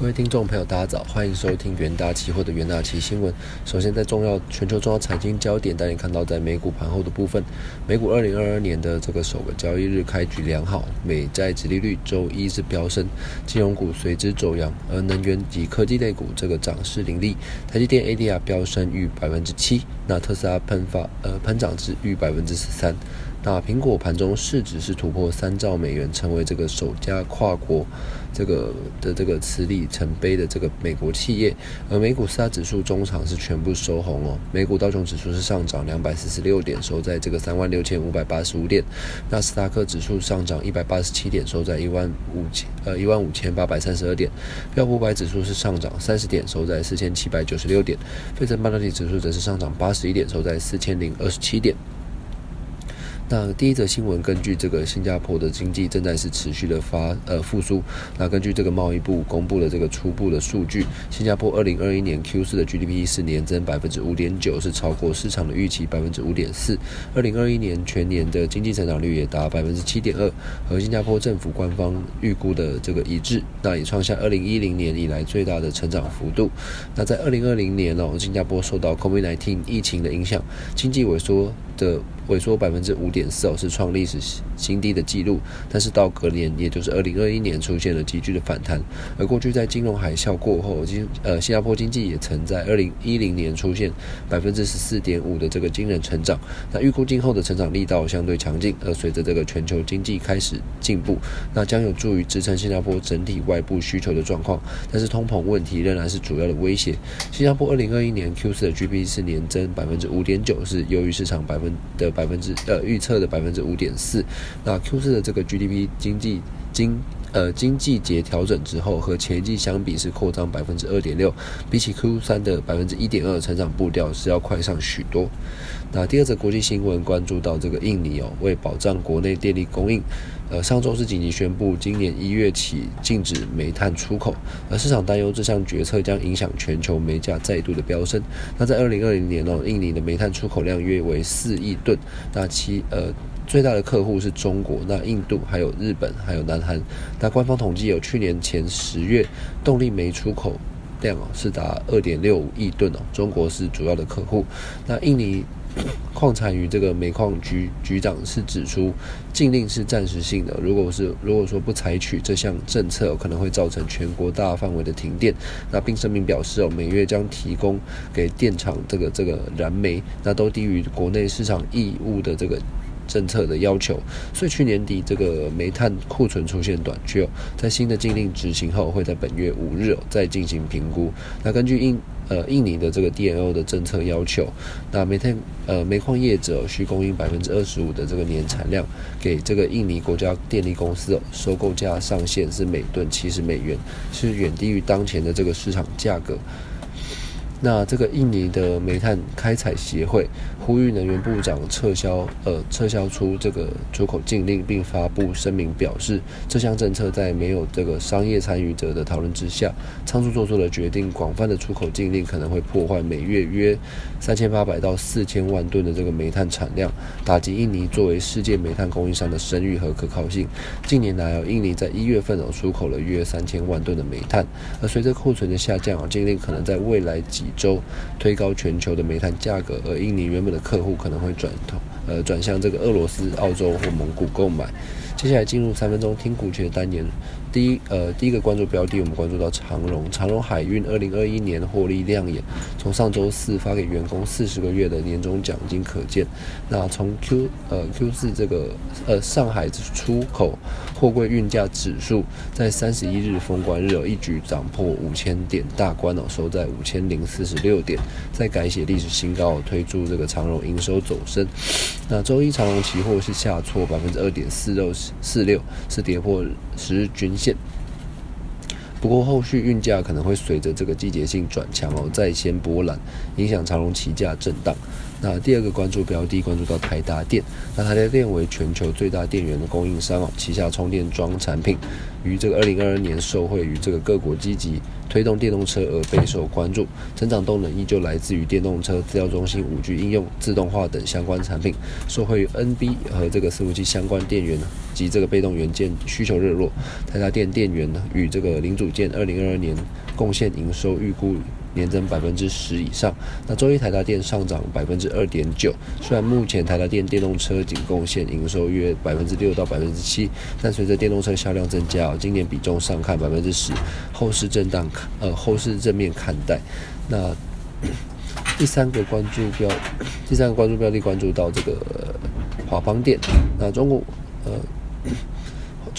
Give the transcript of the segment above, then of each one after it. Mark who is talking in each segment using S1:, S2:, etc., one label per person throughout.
S1: 各位听众朋友，大家早，欢迎收听元大期货的元大期新闻。首先，在重要全球重要财经焦点，带你看到在美股盘后的部分。美股二零二二年的这个首个交易日开局良好，美债殖利率周一是飙升，金融股随之走扬，而能源及科技类股这个涨势凌厉。台积电 ADR 飙升逾百分之七，那特斯拉喷发呃喷涨至逾百分之十三。那苹果盘中市值是突破三兆美元，成为这个首家跨国这个的这个磁力成碑的这个美国企业。而美股四大指数中场是全部收红哦，美股道琼指数是上涨两百四十六点，收在这个三万六千五百八十五点；纳斯达克指数上涨一百八十七点，收在一万五千呃一万五千八百三十二点；标普五百指数是上涨三十点，收在四千七百九十六点；费城半导体指数则是上涨八十一点，收在四千零二十七点。那第一则新闻，根据这个新加坡的经济正在是持续的发呃复苏。那根据这个贸易部公布的这个初步的数据，新加坡二零二一年 Q 四的 GDP 是年增百分之五点九，是超过市场的预期百分之五点四。二零二一年全年的经济成长率也达百分之七点二，和新加坡政府官方预估的这个一致。那也创下二零一零年以来最大的成长幅度。那在二零二零年哦，新加坡受到 COVID-19 疫情的影响，经济萎缩的。萎缩百分之五点点四哦，是创历史新低的记录。但是到隔年，也就是二零二一年，出现了急剧的反弹。而过去在金融海啸过后，经呃新加坡经济也曾在二零一零年出现百分之十四点五的这个惊人成长。那预估今后的成长力道相对强劲，而随着这个全球经济开始进步，那将有助于支撑新加坡整体外部需求的状况。但是通膨问题仍然是主要的威胁。新加坡二零二一年 Q 四的 GDP 是年增百分之五点九，是优于市场百分的。百分之呃预测的百分之五点四，那 Q 四的这个 GDP 经济经呃经济节调整之后，和前一季相比是扩张百分之二点六，比起 Q 三的百分之一点二成长步调是要快上许多。那第二则国际新闻关注到这个印尼哦，为保障国内电力供应，呃上周是紧急宣布今年一月起禁止煤炭出口，而市场担忧这项决策将影响全球煤价再度的飙升。那在二零二零年哦，印尼的煤炭出口量约为四亿吨，那其呃最大的客户是中国，那印度还有日本还有南韩。那官方统计有去年前十月动力煤出口量哦是达二点六五亿吨哦，中国是主要的客户。那印尼。矿产与这个煤矿局局长是指出，禁令是暂时性的。如果是如果说不采取这项政策，可能会造成全国大范围的停电。那并声明表示哦，每月将提供给电厂这个这个燃煤，那都低于国内市场义务的这个。政策的要求，所以去年底这个煤炭库存出现短缺，在新的禁令执行后，会在本月五日再进行评估。那根据印呃印尼的这个 DNO 的政策要求，那煤炭呃煤矿业者需供应百分之二十五的这个年产量给这个印尼国家电力公司，收购价上限是每吨七十美元，是远低于当前的这个市场价格。那这个印尼的煤炭开采协会呼吁能源部长撤销呃撤销出这个出口禁令，并发布声明表示，这项政策在没有这个商业参与者的讨论之下，仓促做出了决定。广泛的出口禁令可能会破坏每月约三千八百到四千万吨的这个煤炭产量，打击印尼作为世界煤炭供应商的声誉和可靠性。近年来啊，印尼在一月份啊出口了约三千万吨的煤炭，而随着库存的下降啊，禁令可能在未来几周推高全球的煤炭价格，而印尼原本的客户可能会转投呃转向这个俄罗斯、澳洲或蒙古购买。接下来进入三分钟听股权的单元。第一，呃，第一个关注标的，我们关注到长荣。长荣海运二零二一年获利亮眼，从上周四发给员工四十个月的年终奖金可见。那从 Q 呃 Q 四这个呃上海出口货柜运价指数在三十一日封关日，一举涨破五千点大关哦，收在五千零四十六点，再改写历史新高，推出这个长荣营收走升。那周一长荣期货是下挫百分之二点四六四六，是跌破十日均线。不过后续运价可能会随着这个季节性转强哦，再掀波澜，影响长隆期价震荡。那第二个关注标的关注到台达电，那台达电为全球最大电源的供应商哦，旗下充电桩产品于这个二零二二年受惠于这个各国积极推动电动车而备受关注，成长动能依旧来自于电动车资料中心、五 G 应用、自动化等相关产品，受惠于 NB 和这个伺服器相关电源及这个被动元件需求热络，台达电电源与这个零组件二零二二年贡献营收预估。年增百分之十以上。那周一台达电上涨百分之二点九。虽然目前台达电电动车仅贡献营收约百分之六到百分之七，但随着电动车销量增加，今年比重上看百分之十，后市震荡，呃，后市正面看待。那第三个关注标，第三个关注标的关注到这个华邦电。那中国，呃。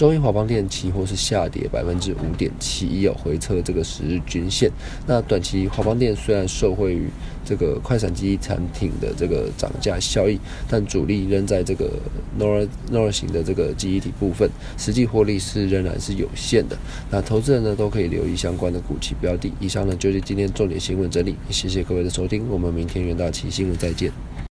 S1: 周一华邦电期货是下跌百分之五点七一，有回测这个十日均线。那短期华邦电虽然受惠于这个快闪机产品的这个涨价效益，但主力仍在这个 NOR NOR 型的这个记忆体部分，实际获利是仍然是有限的。那投资人呢都可以留意相关的股期标的。以上呢就是今天重点新闻整理，谢谢各位的收听，我们明天元大期新闻再见。